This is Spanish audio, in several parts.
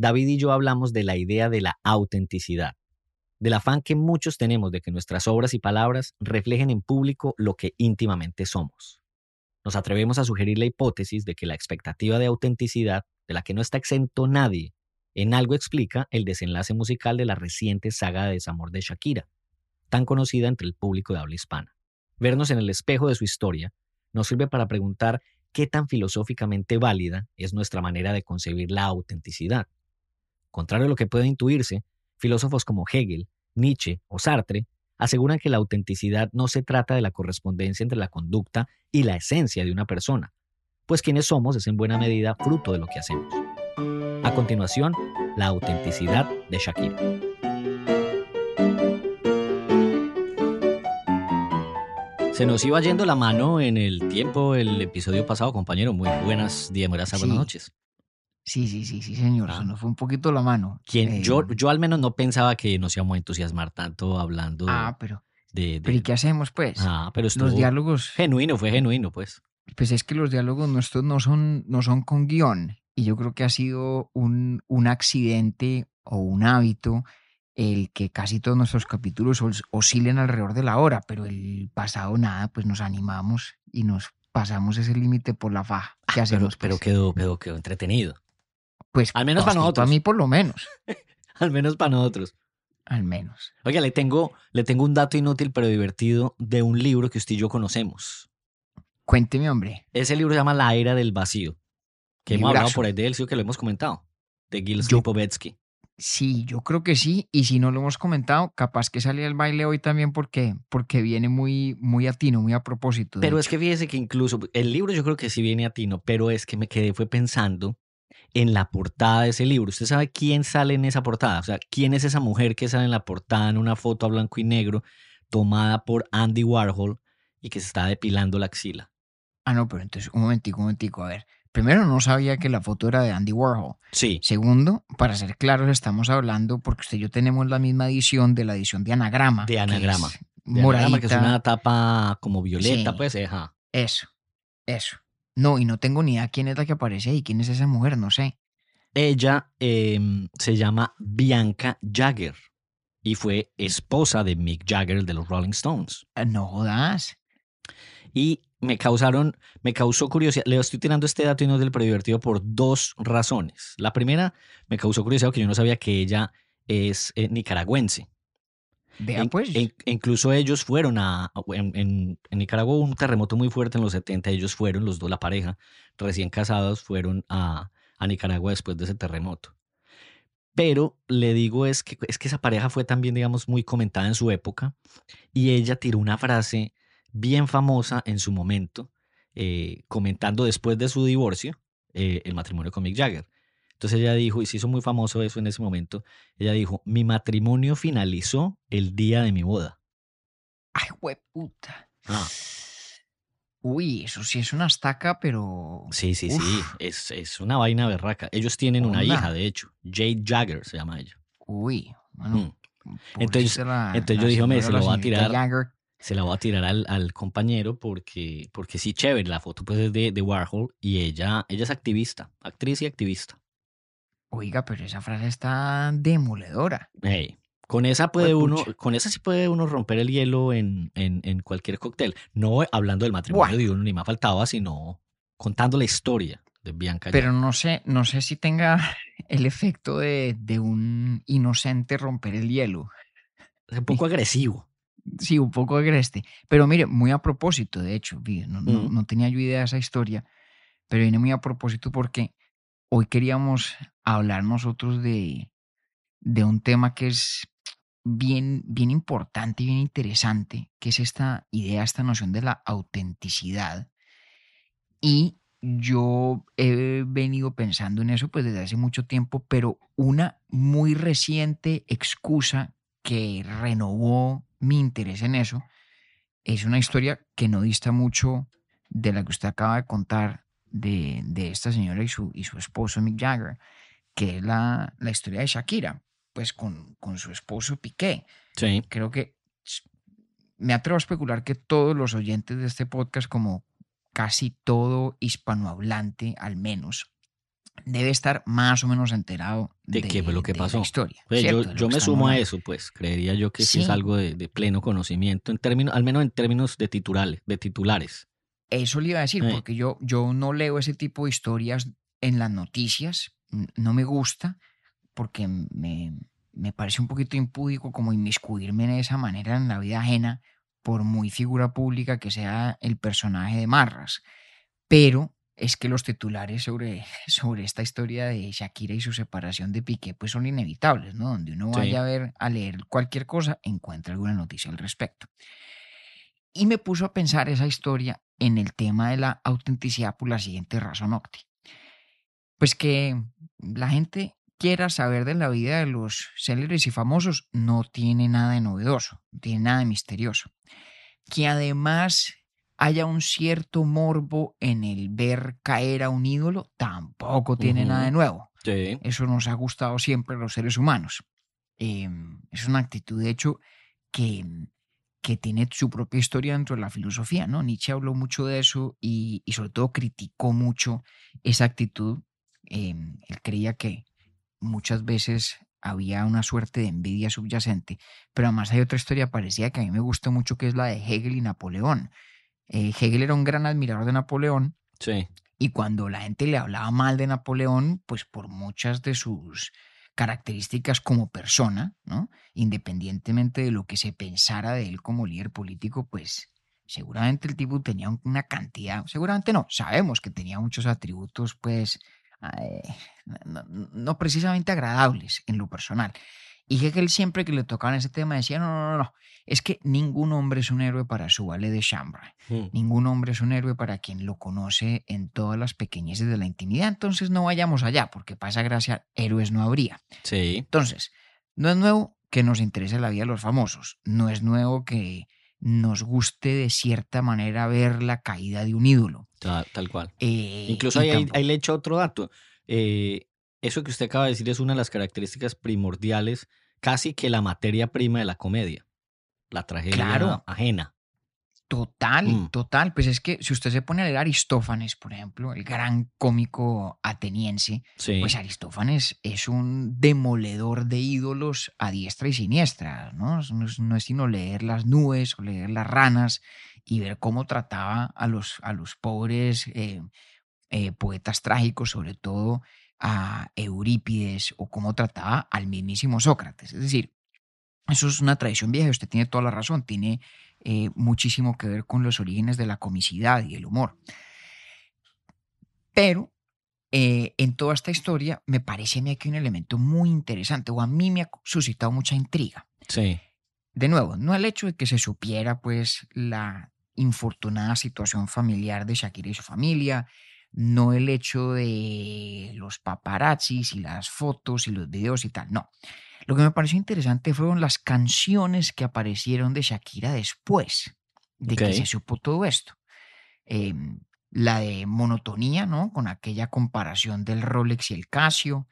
David y yo hablamos de la idea de la autenticidad, del afán que muchos tenemos de que nuestras obras y palabras reflejen en público lo que íntimamente somos. Nos atrevemos a sugerir la hipótesis de que la expectativa de autenticidad, de la que no está exento nadie, en algo explica el desenlace musical de la reciente saga de desamor de Shakira, tan conocida entre el público de habla hispana. Vernos en el espejo de su historia nos sirve para preguntar qué tan filosóficamente válida es nuestra manera de concebir la autenticidad. Contrario a lo que puede intuirse, filósofos como Hegel, Nietzsche o Sartre aseguran que la autenticidad no se trata de la correspondencia entre la conducta y la esencia de una persona, pues quienes somos es en buena medida fruto de lo que hacemos. A continuación, la autenticidad de Shakira. Se nos iba yendo la mano en el tiempo el episodio pasado, compañero. Muy buenas días, buenas, buenas Sí. noches. Sí, sí, sí, sí, señor. Ah. Se nos fue un poquito la mano. Quien, Eh, yo, yo al menos no pensaba que nos íbamos a entusiasmar tanto hablando de... Ah, pero, de- de- pero ¿y qué hacemos, pues? ah, pero los diálogos, genuino, fue genuino, pues. pues es que los diálogos nuestros no son, no son con guion. Y yo creo que ha sido un, un accidente o un hábito el que casi todos nuestros capítulos os- oscilen alrededor de la hora, pero el pasado nada, pues nos animamos y nos pasamos ese límite por la faja. ¿Qué Ah, Pero, hacemos? pero pues? quedó, quedó, quedó entretenido. Pues, al menos para nosotros. A mí por lo menos, Al menos para nosotros. al menos. Oiga, le tengo, le tengo un dato inútil pero divertido de un libro que usted y yo conocemos. Cuénteme, hombre. Ese libro se llama La Era del Vacío. Que hemos hablado por ahí de él, sí, que lo hemos comentado. De Gil Yo- Lipovetsky. Sí, yo creo que sí. Y si no lo hemos comentado, capaz que salía el baile hoy también porque, porque viene muy, muy a tino, muy a propósito. Pero es que fíjese que incluso el libro yo creo que sí viene a tino, pero es que me quedé fue pensando en la portada de ese libro. ¿Usted sabe quién sale en esa portada? O sea, ¿quién es esa mujer que sale en la portada en una foto a blanco y negro tomada por Andy Warhol y que se está depilando la axila? Ah, no, pero entonces, un momentico, un momentico. A ver, primero no sabía que la foto era de Andy Warhol. Sí, Segundo, para ser claros, estamos hablando, porque usted y yo tenemos la misma edición de la edición de Anagrama. De que Anagrama. es de Anagrama, que es una tapa como violeta, Sí. pues, ajá. Eso, eso. No, y no tengo ni idea quién es la que aparece ahí, quién es esa mujer, no sé. Ella em, se llama Bianca Jagger y fue esposa de Mick Jagger, de los Rolling Stones. Ah, No jodas. Y me causaron, me causó curiosidad. Le estoy tirando este dato y no del predivertido por dos razones. La primera, me causó curiosidad porque yo no sabía que ella es eh, nicaragüense. Pues. in- incluso ellos fueron a, en, en- en Nicaragua hubo un terremoto muy fuerte en los 70, ellos fueron, los dos, la pareja, recién casados, fueron a, a Nicaragua después de ese terremoto. Pero le digo es que, es que esa pareja fue también, digamos, muy comentada en su época y ella tiró una frase bien famosa en su momento, eh, comentando después de su divorcio eh, el matrimonio con Mick Jagger. Entonces ella dijo, y se hizo muy famoso eso en ese momento, ella dijo, mi matrimonio finalizó el día de mi boda. Ay, hueputa. Ah, Uy, eso sí es una estaca, pero. sí, sí, sí, es, es una vaina berraca. Ellos tienen una hija, de hecho, Jade Jagger se llama ella. Uy, bueno. Mm. Entonces- la- entonces la yo dije, hombre, se lo la va a tirar. Jagger. Se la voy a tirar al, al compañero porque, porque sí, chévere, la foto pues es de, de Warhol y ella, ella es activista, actriz y activista. Oiga, pero esa frase está demoledora. Ey, con esa puede uno, con esa sí puede uno romper el hielo en, en, en cualquier cóctel. No hablando del matrimonio Buah. de uno ni más faltaba, sino contando la historia de Bianca. Pero no sé, no sé si tenga el efecto de, de un inocente romper el hielo. Es un poco agresivo. Sí, un poco agreste. Pero mire, muy a propósito, de hecho, no, no- no tenía yo idea de esa historia, pero viene muy a propósito porque hoy queríamos hablar nosotros de, de un tema que es bien, bien importante y bien interesante, que es esta idea, esta noción de la autenticidad. Y yo he venido pensando en eso pues desde hace mucho tiempo, pero una muy reciente excusa que renovó mi interés en eso es una historia que no dista mucho de la que usted acaba de contar de, de esta señora y su, y su esposo Mick Jagger, que es la, la historia de Shakira, pues con, con su esposo Piqué. Sí. Creo que me atrevo a especular que todos los oyentes de este podcast, como casi todo hispanohablante al menos, debe estar más o menos enterado ¿De qué fue lo que de la pasó? historia. Pues ¿cierto? yo De yo me sumo a eso, pues creería yo que sí, es Sí. algo de, de pleno conocimiento, en términos, al menos en términos de titulares, de titulares. Eso le iba a decir, Eh. porque yo, yo no leo ese tipo de historias en las noticias, no me gusta, porque me, me parece un poquito impúdico como inmiscuirme de esa manera en la vida ajena, por muy figura pública que sea el personaje de Marras. Pero es que los titulares sobre, sobre esta historia de Shakira y su separación de Piqué pues son inevitables, ¿no? Donde uno Sí. vaya a ver, a leer cualquier cosa, encuentra alguna noticia al respecto. Y me puso a pensar esa historia en el tema de la autenticidad por la siguiente razón, Octi. Pues que la gente quiera saber de la vida de los célebres y famosos no tiene nada de novedoso, no tiene nada de misterioso. Que además haya un cierto morbo en el ver caer a un ídolo tampoco tiene nada de nuevo. Sí. Eso nos ha gustado siempre a los seres humanos. Eh, es una actitud, de hecho, que, que tiene su propia historia dentro de la filosofía, ¿no? Nietzsche habló mucho de eso y, y sobre todo criticó mucho esa actitud. Eh, él creía que muchas veces había una suerte de envidia subyacente, pero además hay otra historia parecida que a mí me gusta mucho, que es la de Hegel y Napoleón. Eh, Hegel era un gran admirador de Napoleón Sí. y cuando la gente le hablaba mal de Napoleón, pues por muchas de sus características como persona, ¿no? Independientemente de lo que se pensara de él como líder político, pues seguramente el tipo tenía un- una cantidad, seguramente no, sabemos que tenía muchos atributos, pues, eh, no, precisamente agradables en lo personal. Y Hegel siempre que le tocaban ese tema decía, no, no, no, no, es que ningún hombre es un héroe para su valet de chambre. Mm. Ningún hombre es un héroe para quien lo conoce en todas las pequeñeces de la intimidad. Entonces no vayamos allá, porque para esa gracia héroes no habría. Sí. Entonces, no es nuevo que nos interese la vida de los famosos. No es nuevo que nos guste de cierta manera ver la caída de un ídolo. ta- Tal cual. Eh, Incluso ahí, ahí, le echo otro dato. Eh, eso que usted acaba de decir es una de las características primordiales, casi que la materia prima de la comedia. La tragedia Claro. ajena. Total, Mm. total. Pues es que si usted se pone a leer Aristófanes, por ejemplo, el gran cómico ateniense, Sí. Pues Aristófanes es un demoledor de ídolos a diestra y siniestra, ¿no? No es, no es sino leer las nubes o leer las ranas y ver cómo trataba a los, a los pobres eh, eh, poetas trágicos, sobre todo a Eurípides, o cómo trataba al mismísimo Sócrates. Es decir, eso es una tradición vieja, usted tiene toda la razón, tiene eh, muchísimo que ver con los orígenes de la comicidad y el humor. Pero eh, en toda esta historia me parece a mí que hay un elemento muy interesante, o a mí me ha suscitado mucha intriga. Sí. De nuevo, no el hecho de que se supiera pues la infortunada situación familiar de Shakira y su familia, no el hecho de los paparazzis y las fotos y los videos y tal, no. Lo que me pareció interesante fueron las canciones que aparecieron de Shakira después de que se supo todo esto. Em, la de monotonía, ¿no? Con aquella comparación del Rolex y el Casio,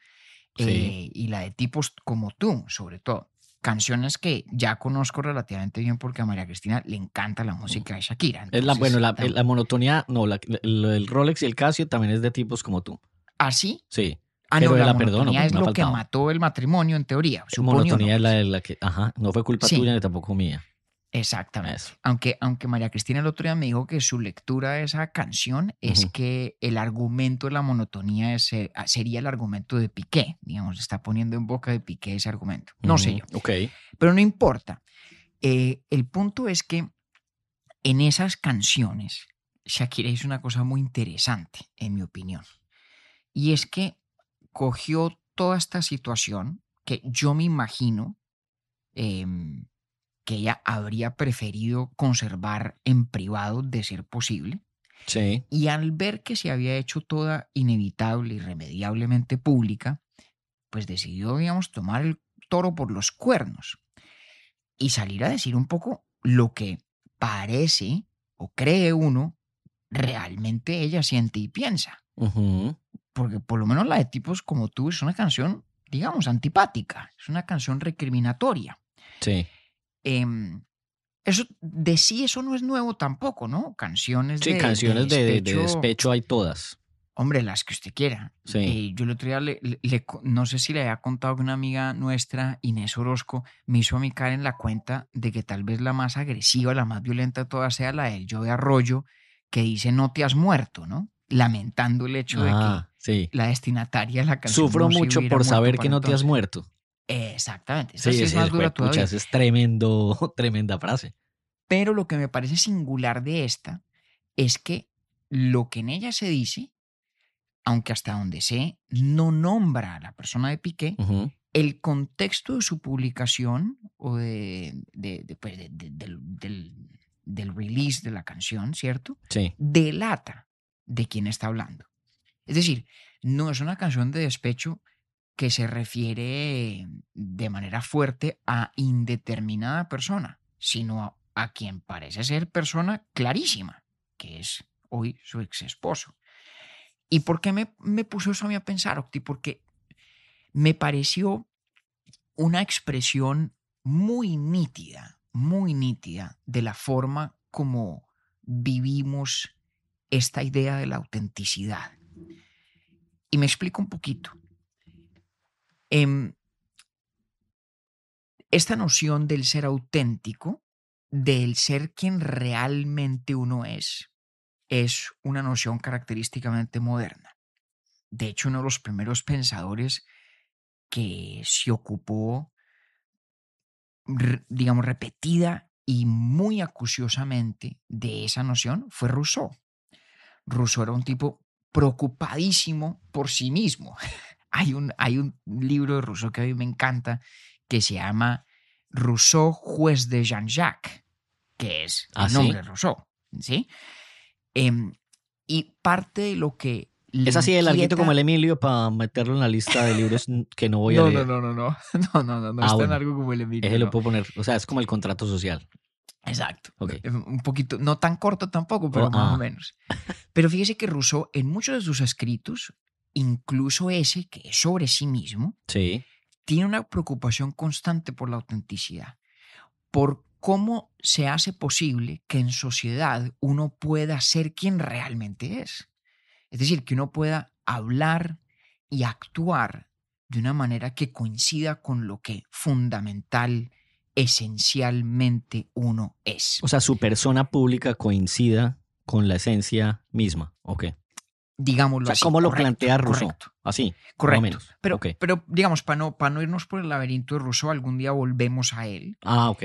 Sí. eh, y la de tipos como tú, sobre todo. Canciones que ya conozco relativamente bien porque a María Cristina le encanta la música de Shakira. Es la, bueno, la, monotonía, no, la- el Rolex y el Casio también es de tipos como tú. ¿Así? Sí. Ah, Pero no, la, la pues, es ha lo que mató el matrimonio en teoría. monotonía ¿no? es la de la que, ajá, no fue culpa Sí. tuya ni tampoco mía. Exactamente. Eso. Aunque, aunque María Cristina el otro día me dijo que su lectura de esa canción es que el argumento de la monotonía es, eh, sería el argumento de Piqué. Digamos, está poniendo en boca de Piqué ese argumento. No sé yo. Ok. Pero no importa. Eh, el punto es que en esas canciones, Shakira hizo una cosa muy interesante, en mi opinión. Y es que cogió toda esta situación que yo me imagino em, que ella habría preferido conservar en privado de ser posible. Sí. Y al ver que se había hecho toda inevitable, irremediablemente pública, pues decidió, digamos, tomar el toro por los cuernos y salir a decir un poco lo que parece o cree uno realmente ella siente y piensa. Porque por lo menos la de tipos como tú es una canción, digamos, antipática, es una canción recriminatoria. Sí. Em, eso de sí eso no es nuevo tampoco, ¿no? Canciones Sí, de, canciones de, de- de despecho, despecho hay todas. Hombre, las que usted quiera. Sí. Eh, yo el otro día, le, le- le co- no sé si le había contado que una amiga nuestra, Inés Orozco, me hizo a mí caer en la cuenta de que tal vez la más agresiva, la más violenta de todas sea la del yo de Arroyo, que dice no te has muerto, ¿no? Lamentando el hecho de Ah, sí. que la destinataria de la canción Sufro mucho por saber que no te has muerto. Exactamente. Esa Sí, sí es ese más es dura todavía. es tremendo, tremenda frase. Pero lo que me parece singular de esta es que lo que en ella se dice, aunque hasta donde sé, no nombra a la persona de Piqué, el contexto de su publicación o de, de- de, pues, de- de- del, del- del release de la canción, ¿cierto? Sí. Delata de quién está hablando. Es decir, no es una canción de despecho que se refiere de manera fuerte a indeterminada persona, sino a, quien parece ser persona clarísima, que es hoy su ex esposo. ¿Y por qué me, me puso eso a mí a pensar, Octi? Porque me pareció una expresión muy nítida, muy nítida de la forma como vivimos esta idea de la autenticidad. Y me explico un poquito. Em, esta noción del ser auténtico, del ser quien realmente uno es, es una noción característicamente moderna. De hecho, uno de los primeros pensadores que se ocupó, digamos, repetida y muy acuciosamente de esa noción fue Rousseau. Rousseau era un tipo preocupadísimo por sí mismo. hay, un, hay un libro de Rousseau que a mí me encanta que se llama Rousseau, juez de Jean-Jacques, que es ah, el nombre de sí? Rousseau. ¿sí? Em, y parte de lo que es así de larguito como el Emilio para meterlo en la lista de libros que no voy a no, leer. No, no, no, no, no, no, no, no, ah, es tan como el Emilio. Ese no. lo puedo poner, o sea, es como el contrato social. Exacto. Eh, Un poquito, no tan corto tampoco, pero Oh, más ah. o menos. Pero fíjese que Rousseau, en muchos de sus escritos, incluso ese que es sobre sí mismo, Sí. tiene una preocupación constante por la autenticidad, por cómo se hace posible que en sociedad uno pueda ser quien realmente es. Es decir, que uno pueda hablar y actuar de una manera que coincida con lo que fundamental, esencialmente uno es. O sea, su persona pública coincida con la esencia misma. Ok. Digámoslo O sea, así. ¿cómo lo correcto, plantea Rousseau? Correcto. Así. correcto. menos. Pero, pero digamos, para no, para no irnos por el laberinto de Rousseau, algún día volvemos a él. Ah, ok.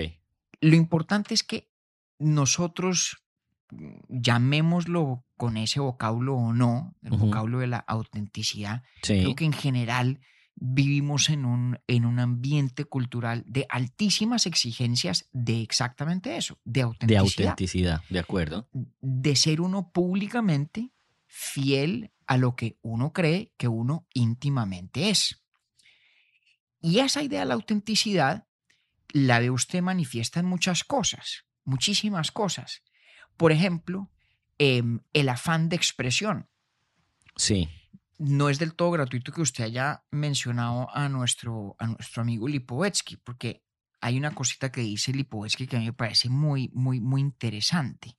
Lo importante es que nosotros, mm, llamémoslo con ese vocablo o no, el Ujú. vocablo de la autenticidad, Sí. creo que en general vivimos en un, en un ambiente cultural de altísimas exigencias de exactamente eso, de De autenticidad. autenticidad. De acuerdo. de ser uno públicamente fiel a lo que uno cree que uno íntimamente es. Y esa idea de la autenticidad la ve usted manifiesta en muchas cosas, muchísimas cosas. Por ejemplo, em, el afán de expresión. Sí. No es del todo gratuito que usted haya mencionado a nuestro, a nuestro amigo Lipovetsky, porque hay una cosita que dice Lipovetsky que a mí me parece muy, muy, muy interesante.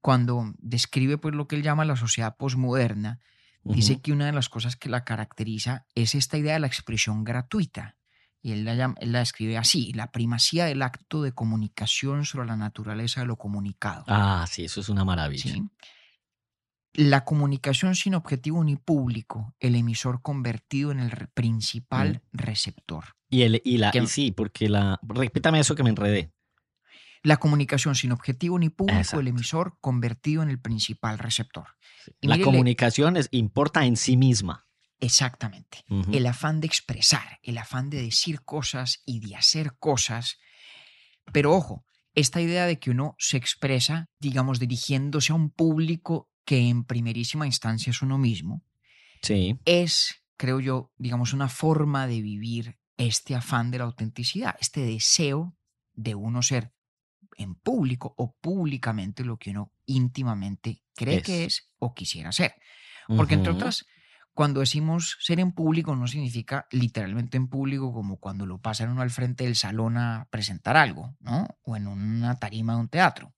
Cuando describe pues, lo que él llama la sociedad posmoderna, dice que una de las cosas que la caracteriza es esta idea de la expresión gratuita. Y él la, llama- él la describe así, la primacía del acto de comunicación sobre la naturaleza de lo comunicado. Ah, sí, eso es una maravilla. ¿sí? La comunicación sin objetivo ni público, el emisor convertido en el principal receptor. Y, el, y la, Que- y sí, porque la. Repítame eso que me enredé. La comunicación sin objetivo ni público, Exacto. el emisor convertido en el principal receptor. La comunicación es, importa en sí misma. Exactamente. El afán de expresar, el afán de decir cosas y de hacer cosas. Pero ojo, esta idea de que uno se expresa, digamos, dirigiéndose a un público que en primerísima instancia es uno mismo, Sí. es, creo yo, digamos, una forma de vivir este afán de la autenticidad, este deseo de uno ser en público o públicamente lo que uno íntimamente cree que es o quisiera ser. Porque entre otras, cuando decimos ser en público no significa literalmente en público como cuando lo pasan uno al frente del salón a presentar algo, ¿no? O en una tarima de un teatro.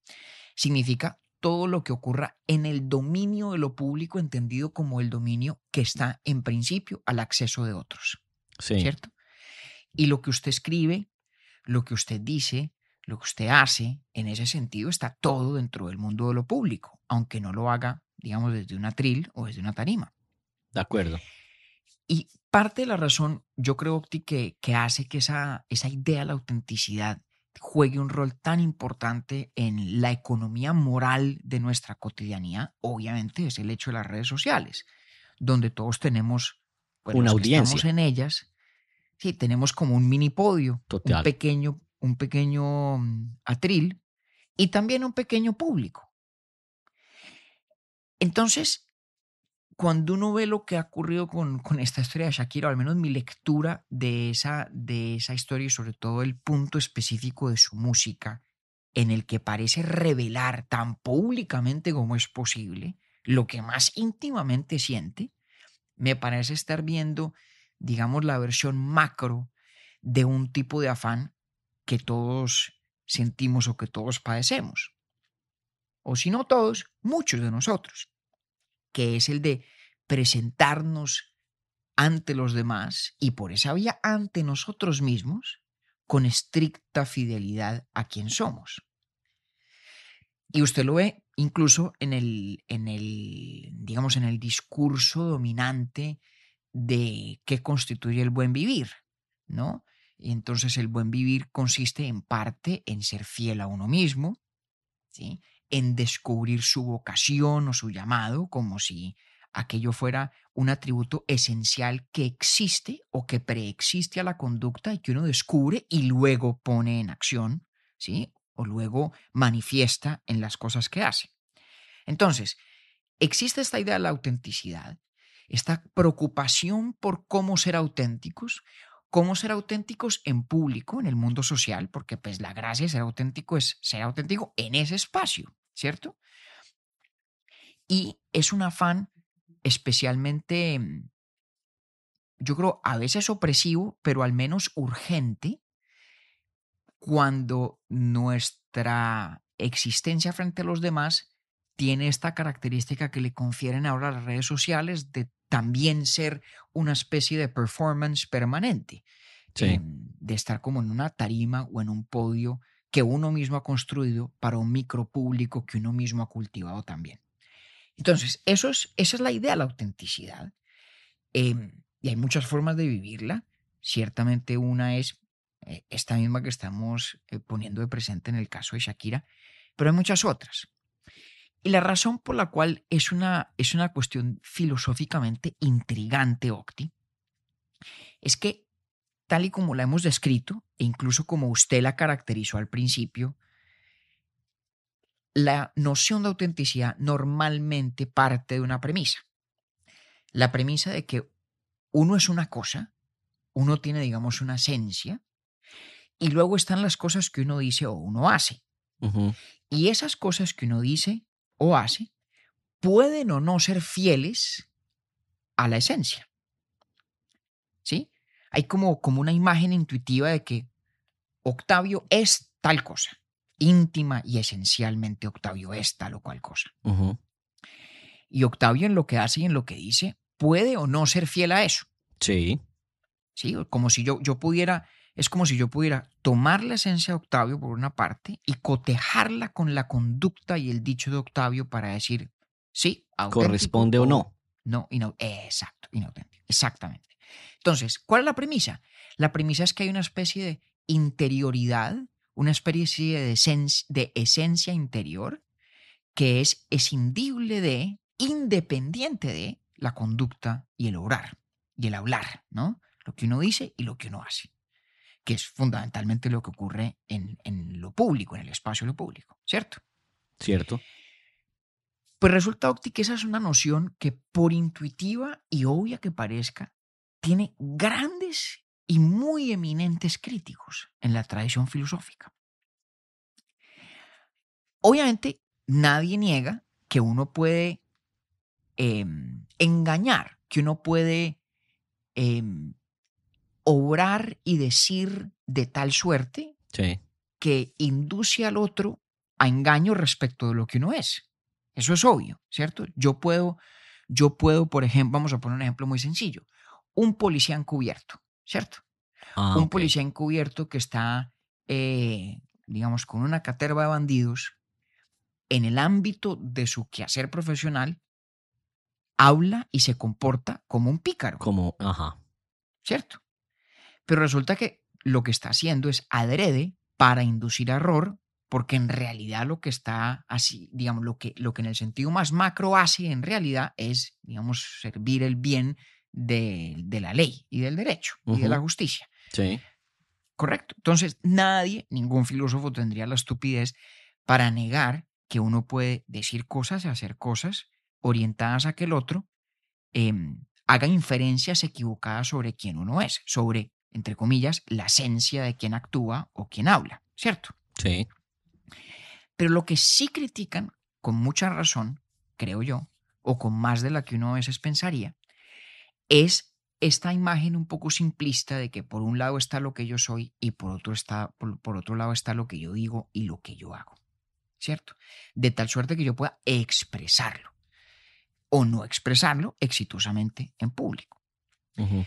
Significa todo lo que ocurra en el dominio de lo público entendido como el dominio que está en principio al acceso de otros, Sí. ¿cierto? Y lo que usted escribe, lo que usted dice, lo que usted hace, en ese sentido está todo dentro del mundo de lo público, aunque no lo haga, digamos, desde un atril o desde una tarima. De acuerdo. Y parte de la razón, yo creo, Octi, que, que hace que esa, esa idea de la autenticidad juegue un rol tan importante en la economía moral de nuestra cotidianidad, obviamente es el hecho de las redes sociales, donde todos tenemos, Una estamos audiencia. en ellas, sí, tenemos como un mini podio, Total. un pequeño, un pequeño mm, atril y también un pequeño público. Entonces, cuando uno ve lo que ha ocurrido con, con esta historia de Shakira, o al menos mi lectura de esa, de esa historia y sobre todo el punto específico de su música, en el que parece revelar tan públicamente como es posible lo que más íntimamente siente, me parece estar viendo, digamos, la versión macro de un tipo de afán que todos sentimos o que todos padecemos. O si no todos, muchos de nosotros que es el de presentarnos ante los demás y por esa vía ante nosotros mismos con estricta fidelidad a quien somos. Y usted lo ve incluso en el, en el, digamos, en el discurso dominante de qué constituye el buen vivir, ¿no? Y entonces el buen vivir consiste en parte en ser fiel a uno mismo, ¿sí? En descubrir su vocación o su llamado, como si aquello fuera un atributo esencial que existe o que preexiste a la conducta y que uno descubre y luego pone en acción, ¿sí? O luego manifiesta en las cosas que hace. Entonces, existe esta idea de la autenticidad, esta preocupación por cómo ser auténticos, cómo ser auténticos en público, en el mundo social, porque pues la gracia de ser auténtico es ser auténtico en ese espacio, ¿cierto? Y es un afán especialmente, mm, yo creo, a veces opresivo, pero al menos urgente, cuando nuestra existencia frente a los demás tiene esta característica que le confieren ahora las redes sociales de también ser una especie de performance permanente, Sí. eh, de estar como en una tarima o en un podio que uno mismo ha construido para un micropúblico que uno mismo ha cultivado también. Entonces, eso es, esa es la idea de la autenticidad. Eh, y hay muchas formas de vivirla. Ciertamente una es eh, esta misma que estamos eh, poniendo de presente en el caso de Shakira, pero hay muchas otras. Y la razón por la cual es una, es una cuestión filosóficamente intrigante, Octi, es que tal y como la hemos descrito, e incluso como usted la caracterizó al principio, la noción de autenticidad normalmente parte de una premisa. La premisa de que uno es una cosa, uno tiene, digamos, una esencia, y luego están las cosas que uno dice o uno hace. Y esas cosas que uno dice o hace pueden o no ser fieles a la esencia. ¿Sí? Hay como, como una imagen intuitiva de que Octavio es tal cosa. Íntima y esencialmente Octavio es tal o cual cosa. Y Octavio en lo que hace y en lo que dice puede o no ser fiel a eso. Sí. ¿sí? Como si yo, yo pudiera, es como si yo pudiera tomar la esencia de Octavio por una parte y cotejarla con la conducta y el dicho de Octavio para decir, sí, ¿Corresponde o no? No, inau- exacto, inauténtico, exactamente. Entonces, ¿cuál es la premisa? La premisa es que hay una especie de interioridad, una especie de esencia interior que es escindible de, independiente de la conducta y el obrar y el hablar, ¿no? Lo que uno dice y lo que uno hace. Que es fundamentalmente lo que ocurre en, en lo público, en el espacio de lo público, ¿cierto? Cierto. Pues resulta, Octi, que esa es una noción que por intuitiva y obvia que parezca, tiene grandes y muy eminentes críticos en la tradición filosófica. Obviamente, nadie niega que uno puede em, engañar, que uno puede em, obrar y decir de tal suerte Sí. que induce al otro a engaño respecto de lo que uno es. Eso es obvio, ¿cierto? Yo puedo, yo puedo, por ejemplo, vamos a poner un ejemplo muy sencillo, un policía encubierto, ¿cierto? Ah, un policía encubierto que está, eh, digamos, con una caterva de bandidos en el ámbito de su quehacer profesional, habla y se comporta como un pícaro. Como, ajá. ¿cierto? Pero resulta que lo que está haciendo es adrede para inducir error, porque en realidad lo que está así, digamos, lo que, lo que en el sentido más macro hace en realidad es, digamos, servir el bien de, de la ley y del derecho y de la justicia. Sí. Correcto. Entonces, nadie, ningún filósofo tendría la estupidez para negar que uno puede decir cosas y hacer cosas orientadas a que el otro em, haga inferencias equivocadas sobre quién uno es, sobre, entre comillas, la esencia de quien actúa o quien habla, ¿cierto? Sí. Pero lo que sí critican, con mucha razón, creo yo, o con más de la que uno a veces pensaría, es esta imagen un poco simplista de que por un lado está lo que yo soy y por otro, está, por, por otro lado está lo que yo digo y lo que yo hago, ¿cierto? De tal suerte que yo pueda expresarlo o no expresarlo exitosamente en público. Ujú.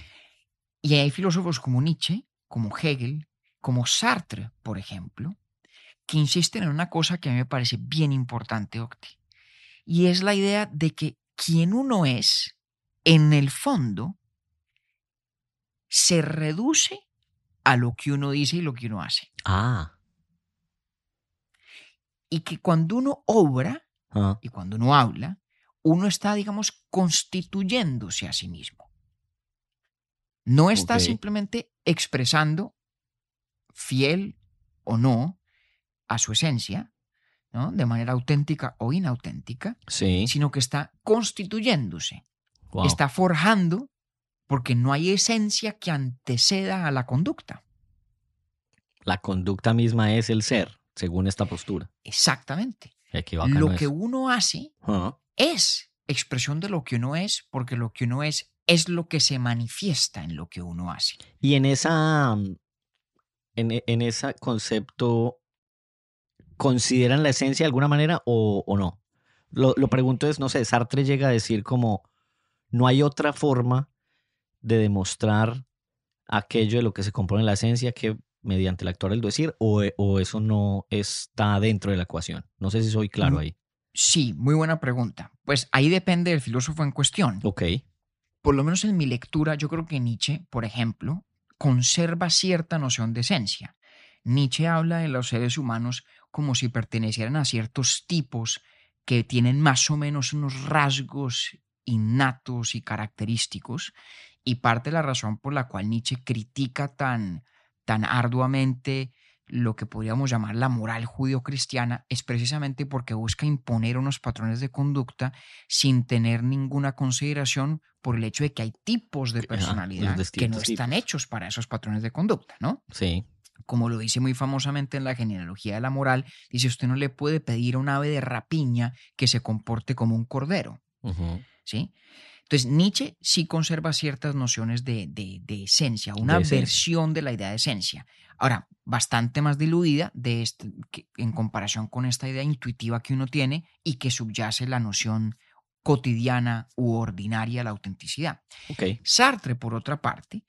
Y hay filósofos como Nietzsche, como Hegel, como Sartre, por ejemplo, que insisten en una cosa que a mí me parece bien importante, Octi, y es la idea de que quien uno es, en el fondo, se reduce a lo que uno dice y lo que uno hace. Ah. Y que cuando uno obra ah, y cuando uno habla, uno está, digamos, constituyéndose a sí mismo. No está simplemente expresando, fiel o no, a su esencia, ¿no? de manera auténtica o inauténtica, Sí. sino que está constituyéndose, Wow. está forjando, porque no hay esencia que anteceda a la conducta. La conducta misma es el ser, según esta postura. Exactamente. Lo es. que uno hace es expresión de lo que uno es, porque lo que uno es es lo que se manifiesta en lo que uno hace. Y en esa. mm, En, e- en ese concepto, ¿consideran la esencia de alguna manera o, o no? Lo, lo pregunto es, no sé, Sartre llega a decir como no hay otra forma de demostrar aquello de lo que se compone la esencia que mediante el actuar el decir o, e- o eso no está dentro de la ecuación. No sé si soy claro Mm. ahí. Sí, muy buena pregunta. Pues ahí depende del filósofo en cuestión. Ok. Por lo menos en mi lectura, yo creo que Nietzsche, por ejemplo, conserva cierta noción de esencia. Nietzsche habla de los seres humanos como si pertenecieran a ciertos tipos que tienen más o menos unos rasgos innatos y característicos, y parte de la razón por la cual Nietzsche critica tan, tan arduamente lo que podríamos llamar la moral judio-cristiana es precisamente porque busca imponer unos patrones de conducta sin tener ninguna consideración por el hecho de que hay tipos de Ajá, personalidad que no están hechos para esos patrones de conducta, ¿no? Sí. como lo dice muy famosamente en la genealogía de la moral, dice usted no le puede pedir a un ave de rapiña que se comporte como un cordero. ¿sí? Entonces Nietzsche sí conserva ciertas nociones de, de- de esencia, una De esencia. versión de la idea de esencia. Ahora, bastante más diluida de este- que- en comparación con esta idea intuitiva que uno tiene y que subyace la noción cotidiana u ordinaria de la autenticidad. Ok. Sartre, por otra parte,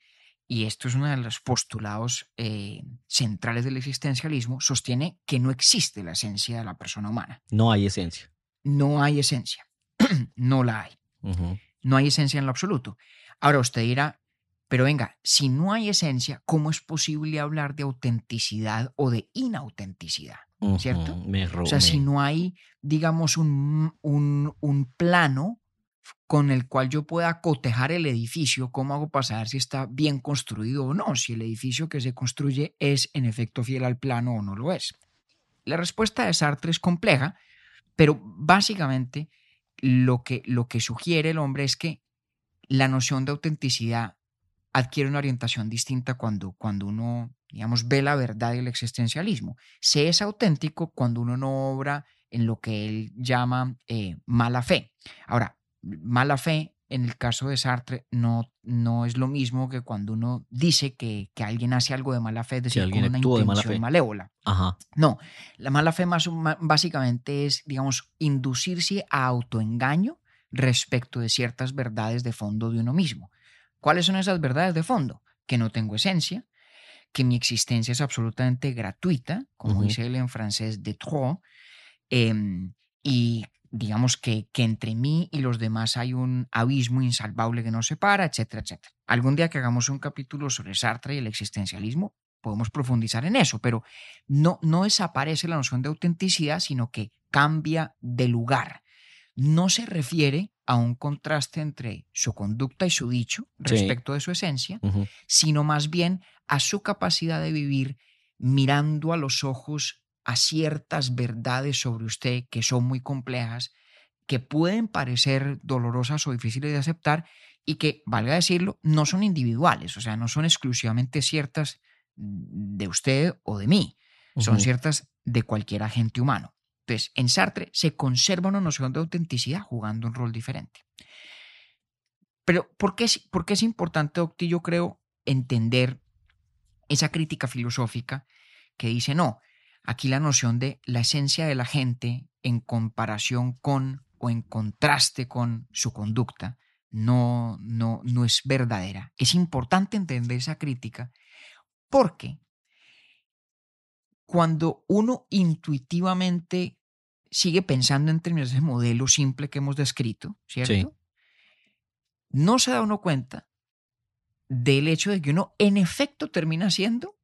y esto es uno de los postulados eh, centrales del existencialismo, sostiene que no existe la esencia de la persona humana. No hay esencia. No hay esencia. no la hay. Ujú. No hay esencia en lo absoluto. Ahora usted dirá, pero venga, si no hay esencia, ¿cómo es posible hablar de autenticidad o de inautenticidad? ¿Cierto? Ujú. Me O sea, si no hay, digamos, un, un, un plano con el cual yo pueda cotejar el edificio, ¿cómo hago para saber si está bien construido o no? Si el edificio que se construye es en efecto fiel al plano o no lo es. La respuesta de Sartre es compleja, pero básicamente lo que, lo que sugiere el hombre es que la noción de autenticidad adquiere una orientación distinta cuando, cuando uno, digamos, ve la verdad y el existencialismo. Se es auténtico cuando uno no obra en lo que él llama eh, mala fe. Ahora, mala fe en el caso de Sartre no, no es lo mismo que cuando uno dice que, que alguien hace algo de mala fe, es decir, con una intención malévola. No, la mala fe más, básicamente es, digamos, inducirse a autoengaño respecto de ciertas verdades de fondo de uno mismo. ¿Cuáles son esas verdades de fondo? Que no tengo esencia, que mi existencia es absolutamente gratuita, como dice él en francés, de trop, em, y digamos que, que entre mí y los demás hay un abismo insalvable que nos separa, etcétera, etcétera. Algún día que hagamos un capítulo sobre Sartre y el existencialismo, podemos profundizar en eso, pero no, no desaparece la noción de autenticidad, sino que cambia de lugar. No se refiere a un contraste entre su conducta y su dicho respecto de su esencia, sino más bien a su capacidad de vivir mirando a los ojos a ciertas verdades sobre usted que son muy complejas, que pueden parecer dolorosas o difíciles de aceptar y que, valga decirlo, no son individuales, o sea, no son exclusivamente ciertas de usted o de mí, son ciertas de cualquier agente humano. Entonces, en Sartre se conserva una noción de autenticidad jugando un rol diferente. Pero, ¿por qué, es, por qué es importante, Octi, yo creo, entender esa crítica filosófica que dice, no, Aquí la noción de la esencia de la gente en comparación con o en contraste con su conducta no, no, no es verdadera. Es importante entender esa crítica porque cuando uno intuitivamente sigue pensando en términos de modelo simple que hemos descrito, ¿cierto? No se da uno cuenta del hecho de que uno en efecto termina siendo,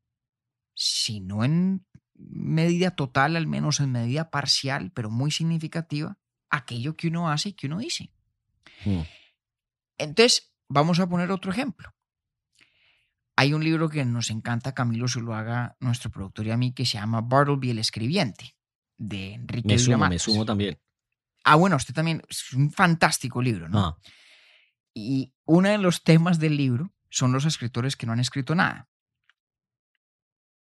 si no en medida total, al menos en medida parcial, pero muy significativa, aquello que uno hace y que uno dice. Mm. Entonces, vamos a poner otro ejemplo. Hay un libro que nos encanta, Camilo Zuluaga, nuestro productor y a mí, que se llama Bartleby el Escribiente, de Enrique Me sumo, me sumo también. Ah, bueno, usted también, es un fantástico libro, ¿no? Ah. Y uno de los temas del libro son los escritores que no han escrito nada.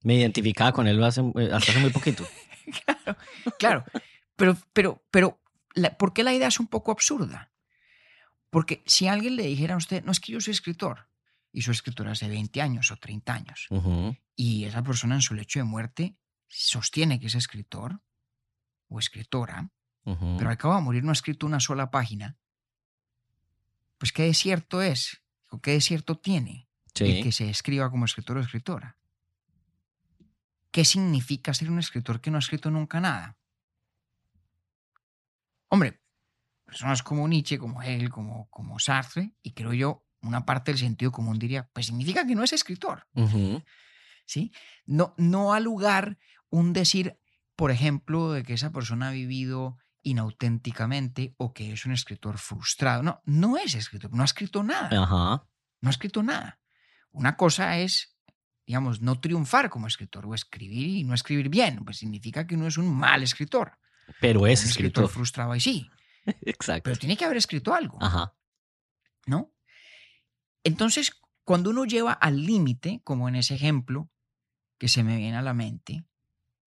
Me identificaba con él hace, eh, hasta hace muy poquito. claro, claro. Pero, pero, pero, ¿por qué la idea es un poco absurda? Porque si alguien le dijera a usted, no es que yo soy escritor, y soy escritor hace 20 años o 30 años, y esa persona en su lecho de muerte sostiene que es escritor o escritora, pero acaba de morir, no ha escrito una sola página, pues qué cierto es, o qué cierto tiene el que se escriba como escritor o escritora. ¿Qué significa ser un escritor que no ha escrito nunca nada? Hombre, personas como Nietzsche, como él, como, como Sartre, y creo yo, una parte del sentido común diría, pues significa que no es escritor. ¿Sí? No, no ha lugar un decir, por ejemplo, de que esa persona ha vivido inauténticamente o que es un escritor frustrado. No, no es escritor, no ha escrito nada. No ha escrito nada. Una cosa es digamos, no triunfar como escritor o escribir y no escribir bien, pues significa que uno es un mal escritor. Pero es un escritor. frustrado y sí. Exacto. Pero tiene que haber escrito algo. Ajá. ¿No? Entonces, cuando uno lleva al límite, como en ese ejemplo que se me viene a la mente,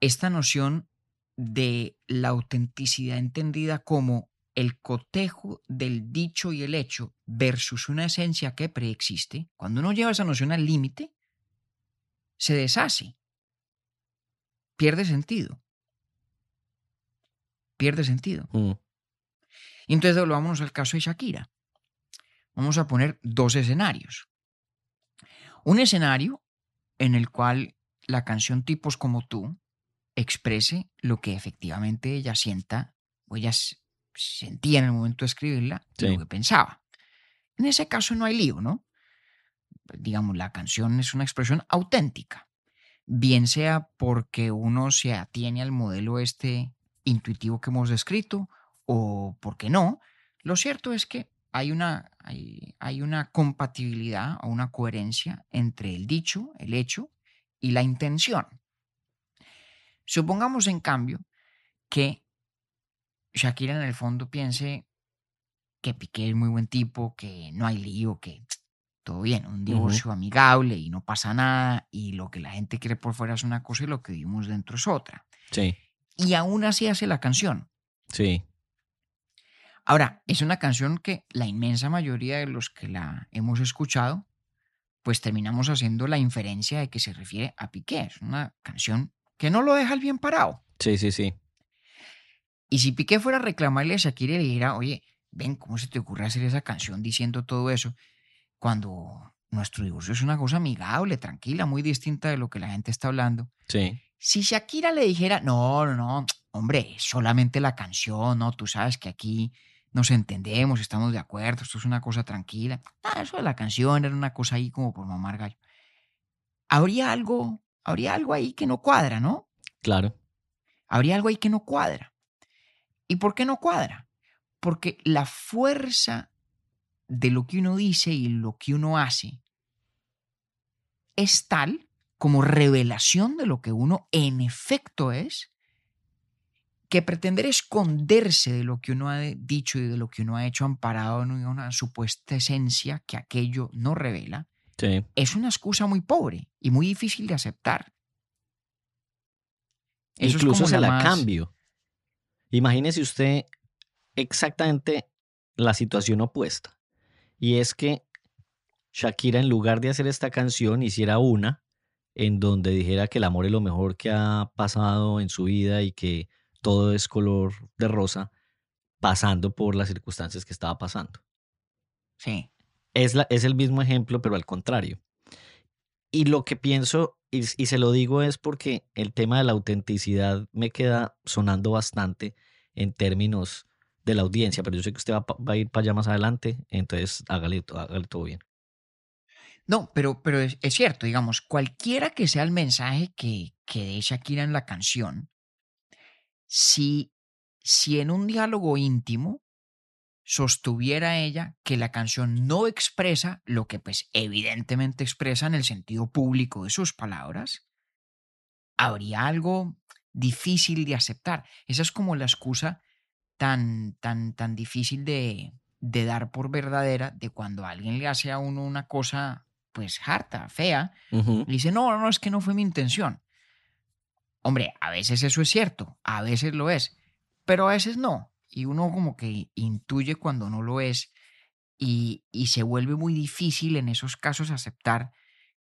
esta noción de la autenticidad entendida como el cotejo del dicho y el hecho versus una esencia que preexiste, cuando uno lleva esa noción al límite, se deshace. Pierde sentido. Pierde sentido. Mm. Y entonces volvamos al caso de Shakira. Vamos a poner dos escenarios. Un escenario en el cual la canción Tipos como tú exprese lo que efectivamente ella sienta o ella sentía en el momento de escribirla lo que pensaba. En ese caso no hay lío, ¿no? Digamos, la canción es una expresión auténtica, bien sea porque uno se atiene al modelo este intuitivo que hemos descrito o porque no, lo cierto es que hay una, hay, hay una compatibilidad o una coherencia entre el dicho, el hecho y la intención. Supongamos, en cambio, que Shakira en el fondo piense que Piqué es muy buen tipo, que no hay lío, que todo bien, un divorcio amigable y no pasa nada y lo que la gente quiere por fuera es una cosa y lo que vivimos dentro es otra. Sí. Y aún así hace la canción. Sí. Ahora, es una canción que la inmensa mayoría de los que la hemos escuchado, pues terminamos haciendo la inferencia de que se refiere a Piqué. Es una canción que no lo deja el bien parado. Sí, sí, sí. Y si Piqué fuera a reclamarle a Shakira y le dijera, oye, ven, ¿cómo se te ocurre hacer esa canción diciendo todo eso? Cuando nuestro divorcio es una cosa amigable, tranquila, muy distinta de lo que la gente está hablando. Sí. Si Shakira le dijera, no, no, no, hombre, solamente la canción, ¿no? Tú sabes que aquí nos entendemos, estamos de acuerdo, esto es una cosa tranquila. Ah, eso de la canción era una cosa ahí como por mamar gallo. Habría algo, habría algo ahí que no cuadra, ¿no? Claro. Habría algo ahí que no cuadra. ¿Y por qué no cuadra? Porque la fuerza de lo que uno dice y lo que uno hace es tal como revelación de lo que uno en efecto es, que pretender esconderse de lo que uno ha dicho y de lo que uno ha hecho amparado en una supuesta esencia que aquello no revela, Sí. es una excusa muy pobre y muy difícil de aceptar. Eso Incluso se la más- cambio. Imagínese usted exactamente la situación opuesta. Y es que Shakira, en lugar de hacer esta canción, hiciera una en donde dijera que el amor es lo mejor que ha pasado en su vida y que todo es color de rosa, pasando por las circunstancias que estaba pasando. Sí. Es, la- es el mismo ejemplo, pero al contrario. Y lo que pienso, y, y se lo digo, es porque el tema de la autenticidad me queda sonando bastante en términos de la audiencia, pero yo sé que usted va, a ir para allá más adelante, entonces hágale, hágale todo bien. No, pero, pero es, es cierto, digamos, cualquiera que sea el mensaje que, que dé Shakira en la canción, si, si en un diálogo íntimo sostuviera ella que la canción no expresa lo que pues evidentemente expresa en el sentido público de sus palabras, habría algo difícil de aceptar. Esa es como la excusa tan, tan, tan difícil de, de dar por verdadera de cuando alguien le hace a uno una cosa pues harta, fea, le dice, no, no, es que no fue mi intención. Hombre, a veces eso es cierto, a veces lo es, pero a veces no. Y uno como que intuye cuando no lo es y, y se vuelve muy difícil en esos casos aceptar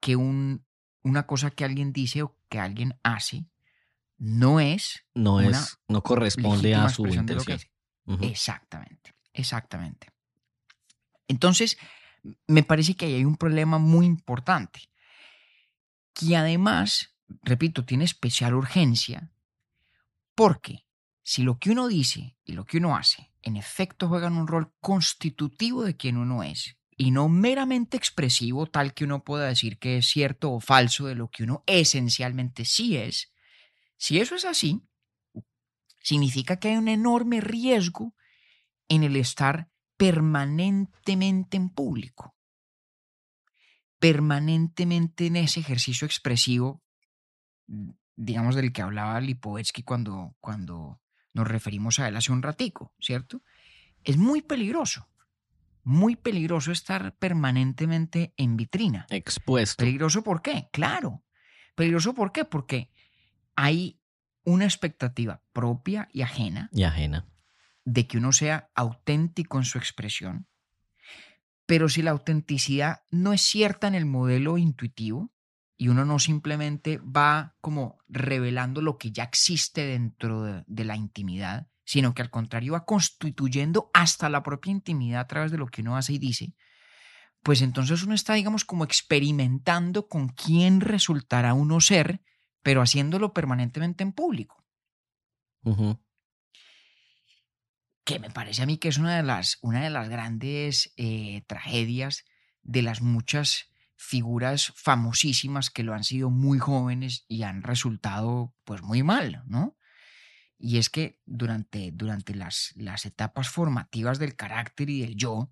que un, una cosa que alguien dice o que alguien hace no es No es, no corresponde a su intención. Exactamente, exactamente. Entonces, me parece que ahí hay un problema muy importante, que además, repito, tiene especial urgencia, porque si lo que uno dice y lo que uno hace, en efecto, juegan un rol constitutivo de quien uno es, y no meramente expresivo, tal que uno pueda decir que es cierto o falso de lo que uno esencialmente sí es, si eso es así, significa que hay un enorme riesgo en el estar permanentemente en público, permanentemente en ese ejercicio expresivo, mm, digamos, del que hablaba Lipovetsky cuando, cuando nos referimos a él hace un ratico, ¿cierto? Es muy peligroso, muy peligroso estar permanentemente en vitrina. Expuesto. ¿Peligroso por qué? Claro. ¿Peligroso por qué? Porque hay una expectativa propia y ajena Y ajena. de que uno sea auténtico en su expresión, pero si la autenticidad no es cierta en el modelo intuitivo y uno no simplemente va como revelando lo que ya existe dentro de, de la intimidad, sino que al contrario va constituyendo hasta la propia intimidad a través de lo que uno hace y dice, pues entonces uno está, digamos, como experimentando con quién resultará uno ser, pero haciéndolo permanentemente en público. Que me parece a mí que es una de las, una de las grandes eh, tragedias de las muchas figuras famosísimas que lo han sido muy jóvenes y han resultado pues muy mal, ¿no? Y es que durante, durante las, las etapas formativas del carácter y del yo,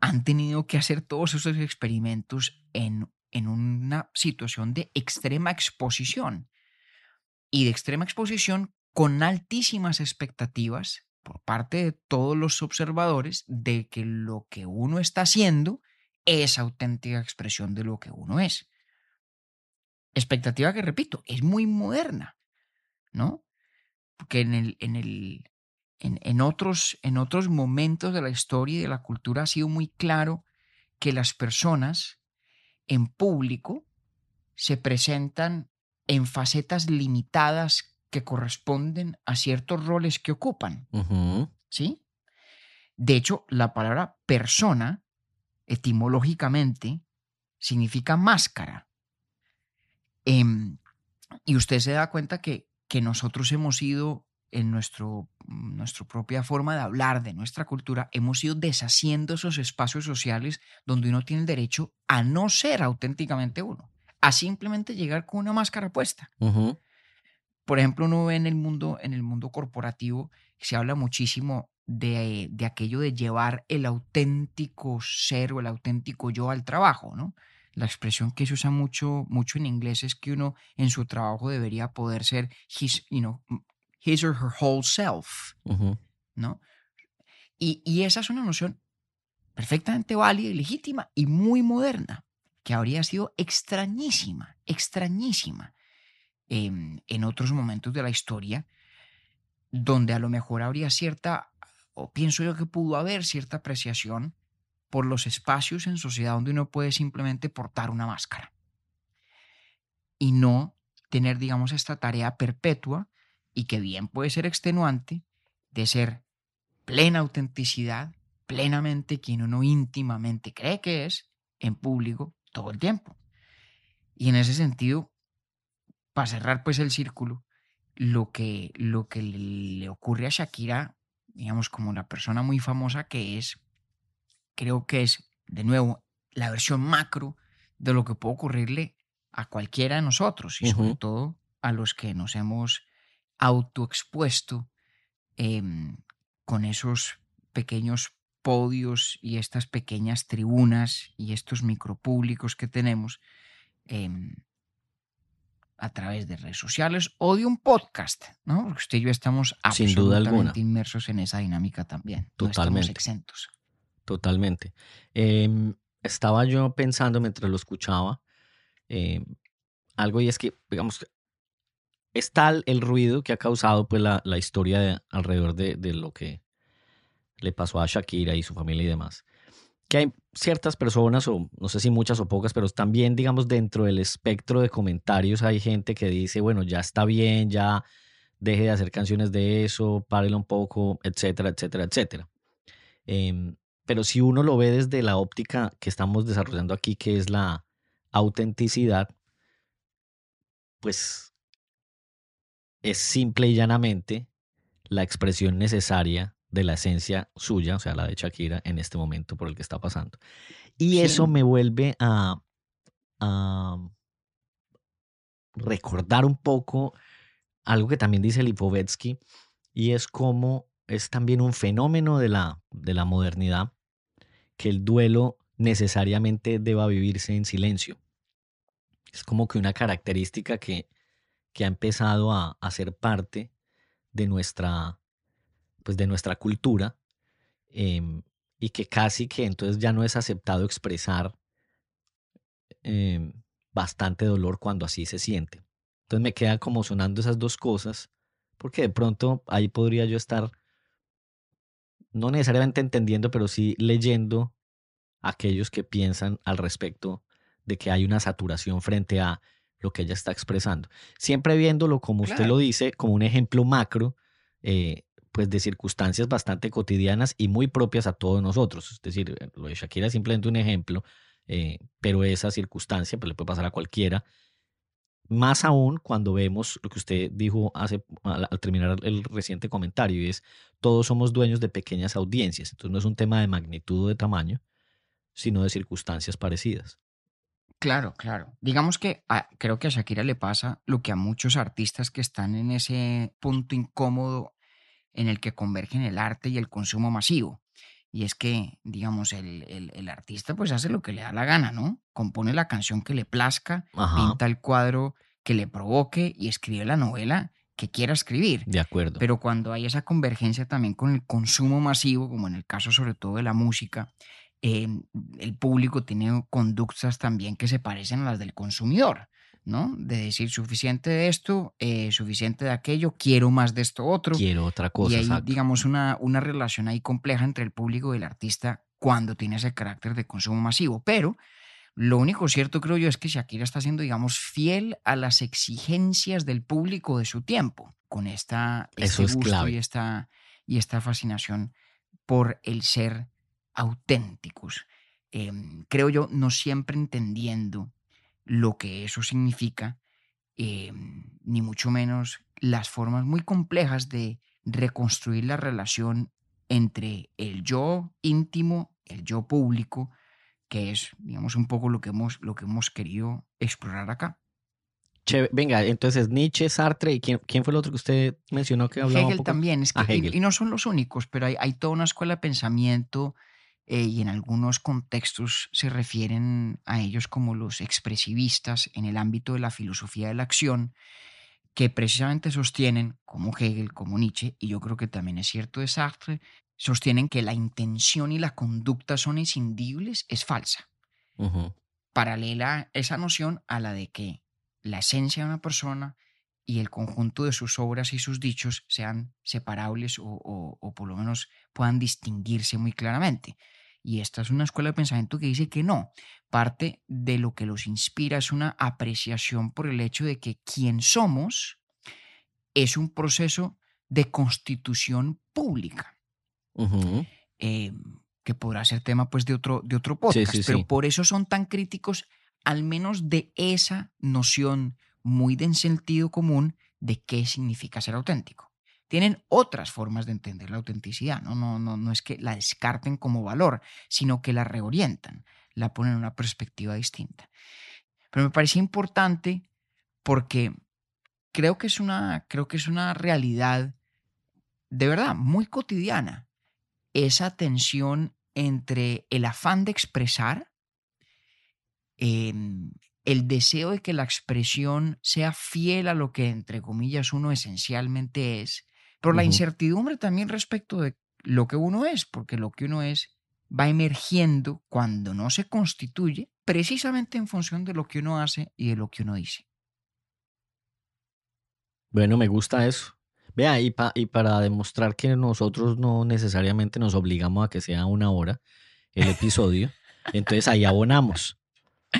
han tenido que hacer todos esos experimentos en, en una situación de extrema exposición y de extrema exposición con altísimas expectativas por parte de todos los observadores de que lo que uno está haciendo es auténtica expresión de lo que uno es. Expectativa que, repito, es muy moderna, ¿no? Porque en, el, en, el, en, en, otros, en otros momentos de la historia y de la cultura ha sido muy claro que las personas en público se presentan en facetas limitadas que corresponden a ciertos roles que ocupan. ¿Sí? De hecho, la palabra persona, etimológicamente, significa máscara. Em, y usted se da cuenta que, que nosotros hemos ido, en nuestro, nuestra propia forma de hablar, de nuestra cultura, hemos ido deshaciendo esos espacios sociales donde uno tiene el derecho a no ser auténticamente uno, a simplemente llegar con una máscara puesta. Por ejemplo, uno ve en el mundo, en el mundo corporativo, se habla muchísimo de, de, aquello de llevar el auténtico ser o el auténtico yo al trabajo, ¿no? La expresión que se usa mucho, mucho en inglés es que uno en su trabajo debería poder ser his, you know, his or her whole self, ¿no? Y, y esa es una noción perfectamente válida y legítima y muy moderna, que habría sido extrañísima, extrañísima en otros momentos de la historia, donde a lo mejor habría cierta, o pienso yo que pudo haber cierta apreciación por los espacios en sociedad donde uno puede simplemente portar una máscara y no tener, digamos, esta tarea perpetua y que bien puede ser extenuante de ser plena autenticidad, plenamente quien uno íntimamente cree que es en público todo el tiempo. Y en ese sentido, para cerrar pues el círculo, lo que, lo que le ocurre a Shakira, digamos como la persona muy famosa que es, creo que es, de nuevo, la versión macro de lo que puede ocurrirle a cualquiera de nosotros y sobre todo a los que nos hemos autoexpuesto eh, con esos pequeños podios y estas pequeñas tribunas y estos micropúblicos que tenemos eh, a través de redes sociales o de un podcast, ¿no? Porque usted y yo estamos Sin duda alguna. inmersos en esa dinámica también. Totalmente. No exentos. Totalmente. Eh, estaba yo pensando mientras lo escuchaba eh, algo y es que, digamos, es tal el ruido que ha causado pues la, historia de, alrededor de, de lo que le pasó a Shakira y su familia y demás que hay ciertas personas, o no sé si muchas o pocas, pero también, digamos, dentro del espectro de comentarios hay gente que dice, bueno, ya está bien, ya deje de hacer canciones de eso, párelo un poco, etcétera, etcétera, etcétera. Em, pero si uno lo ve desde la óptica que estamos desarrollando aquí, que es la autenticidad, pues es simple y llanamente la expresión necesaria de la esencia suya, o sea, la de Shakira, en este momento por el que está pasando. Y eso me vuelve a, recordar un poco algo que también dice Lipovetsky, y es como es también un fenómeno de la, de la modernidad que el duelo necesariamente deba vivirse en silencio. Es como que una característica que, que ha empezado a, a ser parte de nuestra pues, de nuestra cultura em, y que casi que entonces ya no es aceptado expresar em, bastante dolor cuando así se siente. Entonces me quedan como sonando esas dos cosas, porque de pronto ahí podría yo estar, no necesariamente entendiendo, pero sí leyendo aquellos que piensan al respecto de que hay una saturación frente a lo que ella está expresando. Siempre viéndolo, como usted lo dice, como un ejemplo macro eh, pues de circunstancias bastante cotidianas y muy propias a todos nosotros. Es decir, eh, lo de Shakira es simplemente un ejemplo, eh, pero esa circunstancia pues, le puede pasar a cualquiera. Más aún cuando vemos lo que usted dijo hace, al, terminar el reciente comentario, y es todos somos dueños de pequeñas audiencias. Entonces no es un tema de magnitud o de tamaño, sino de circunstancias parecidas. Claro, claro. Digamos que creo que a Shakira le pasa lo que a muchos artistas que están en ese punto incómodo en el que convergen el arte y el consumo masivo. Y es que, digamos, el, el- el artista pues hace lo que le da la gana, ¿no? Compone la canción que le plazca, Ajá. pinta el cuadro que le provoque y escribe la novela que quiera escribir. De acuerdo. Pero cuando hay esa convergencia también con el consumo masivo, como en el caso sobre todo de la música, eh, el público tiene conductas también que se parecen a las del consumidor, ¿no? De decir, suficiente de esto, eh, suficiente de aquello, quiero más de esto otro. Quiero otra y cosa, hay, exacto. digamos, una, una relación ahí compleja entre el público y el artista cuando tiene ese carácter de consumo masivo. Pero lo único cierto, creo yo, es que Shakira está siendo, digamos, fiel a las exigencias del público de su tiempo, con esta, Eso este es gusto clave. y esta, y esta fascinación por el ser auténticos. Em, creo yo, no siempre entendiendo lo que eso significa, em, ni mucho menos las formas muy complejas de reconstruir la relación entre el yo íntimo, el yo público, que es, digamos, un poco lo que hemos, lo que hemos querido explorar acá. Chévere. Venga, entonces Nietzsche, Sartre y quién, quién fue el otro que usted mencionó que hablaba un Hegel poco? también, es que, Ah, y- Hegel. Y, no son los únicos, pero hay, hay toda una escuela de pensamiento eh, y en algunos contextos se refieren a ellos como los expresivistas en el ámbito de la filosofía de la acción, que precisamente sostienen, como Hegel, como Nietzsche, y yo creo que también es cierto de Sartre, sostienen que la intención y la conducta son inscindibles, es falsa. Paralela esa noción a la de que la esencia de una persona y el conjunto de sus obras y sus dichos sean separables o, o- o por lo menos puedan distinguirse muy claramente. Y esta es una escuela de pensamiento que dice que no. Parte de lo que los inspira es una apreciación por el hecho de que quien somos es un proceso de constitución pública eh, que podrá ser tema pues de otro, de otro Sí, podcast, sí, pero sí. por eso son tan críticos al menos de esa noción muy de sentido común de qué significa ser auténtico. Tienen otras formas de entender la autenticidad, ¿no? No, no, no es que la descarten como valor, sino que la reorientan, la ponen en una perspectiva distinta. Pero me parece importante porque creo que es una, creo que es una realidad de verdad muy cotidiana esa tensión entre el afán de expresar, em, el deseo de que la expresión sea fiel a lo que, entre comillas, uno esencialmente es, pero la incertidumbre también respecto de lo que uno es, porque lo que uno es va emergiendo cuando no se constituye precisamente en función de lo que uno hace y de lo que uno dice. Bueno, me gusta eso. Vea, y, pa- y para demostrar que nosotros no necesariamente nos obligamos a que sea una hora el episodio, entonces ahí abonamos.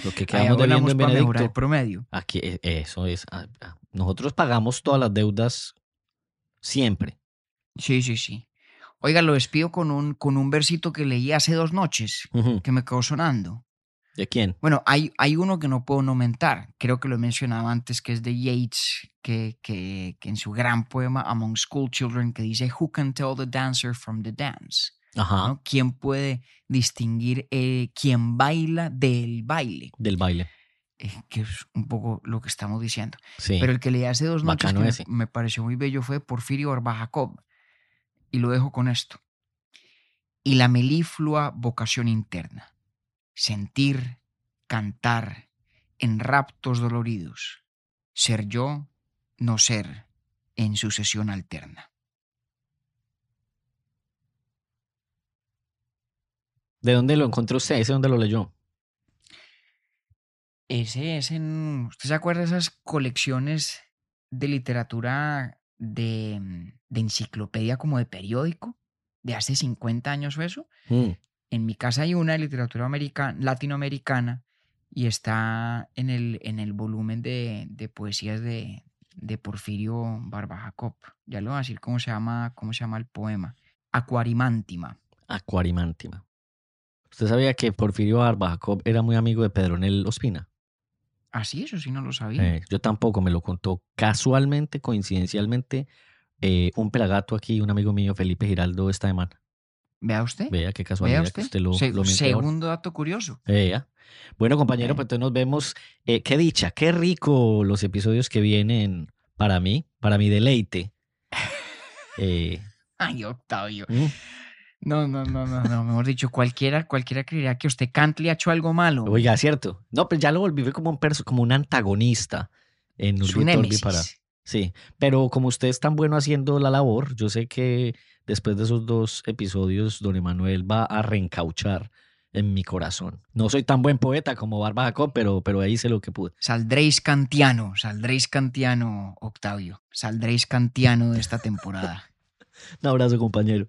Lo que quedamos debiendo en para mejorar el Benedicto. promedio. Aquí, eh, eso es. ah, ah, Nosotros pagamos todas las deudas siempre. Sí, sí, sí. Oiga, lo despido con un, con un versito que leí hace dos noches, Ujú. que me quedó sonando. ¿De quién? Bueno, hay, hay uno que no puedo no mentar, creo que lo he mencionado antes, que es de Yeats, que, que, que en su gran poema Among School Children, que dice, Who can tell the dancer from the dance? Ajá, ¿No? ¿Quién puede distinguir eh, quién baila del baile? del baile. Eh, que es un poco lo que estamos diciendo. Sí. Pero el que leí hace dos noches Bacano que me, pareció muy bello fue Porfirio Barbajacob. Y lo dejo con esto. Y la meliflua vocación interna. Sentir, cantar, en raptos doloridos. Ser yo, no ser, en sucesión alterna. ¿De dónde lo encontró usted? ¿Ese dónde lo leyó? Ese es en. ¿Usted se acuerda de esas colecciones de literatura de, mm, de enciclopedia como de periódico? De hace 50 años o eso. Mm, En mi casa hay una de literatura americana, latinoamericana y está en el, en el volumen de, de poesías de, de Porfirio Barbajacob. Ya le voy a decir cómo se llama, cómo se llama el poema. Aquarimántima. Acuarimántima. ¿Usted sabía que Porfirio Barba Jacob era muy amigo de Pedronel Ospina? Así, Ah, eso sí no lo sabía. Eh, yo tampoco, me lo contó casualmente, coincidencialmente, eh, un pelagato aquí, un amigo mío, Felipe Giraldo, esta semana. Vea usted. Vea qué Vea casualidad usted. que usted lo, Se- lo mencionó ahora. segundo dato curioso. Vea. Bueno, compañero, pues entonces nos vemos. Eh, qué dicha, qué rico los episodios que vienen para mí, para mi deleite. Eh, Ay, Octavio. mm, No, no, no, no, no. Mejor dicho, cualquiera, cualquiera creería que usted Cantley ha hecho algo malo. Oiga, cierto. No, pues ya lo volví como un perso, como un antagonista en Su para. Sí, pero como usted es tan bueno haciendo la labor, yo sé que después de esos dos episodios, don Emanuel va a reencauchar en mi corazón. No soy tan buen poeta como Barba Jacob, pero, pero ahí hice lo que pude. Saldréis kantiano, saldréis kantiano, Octavio. Saldréis kantiano de esta temporada. Un abrazo, compañero.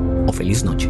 o feliz noche.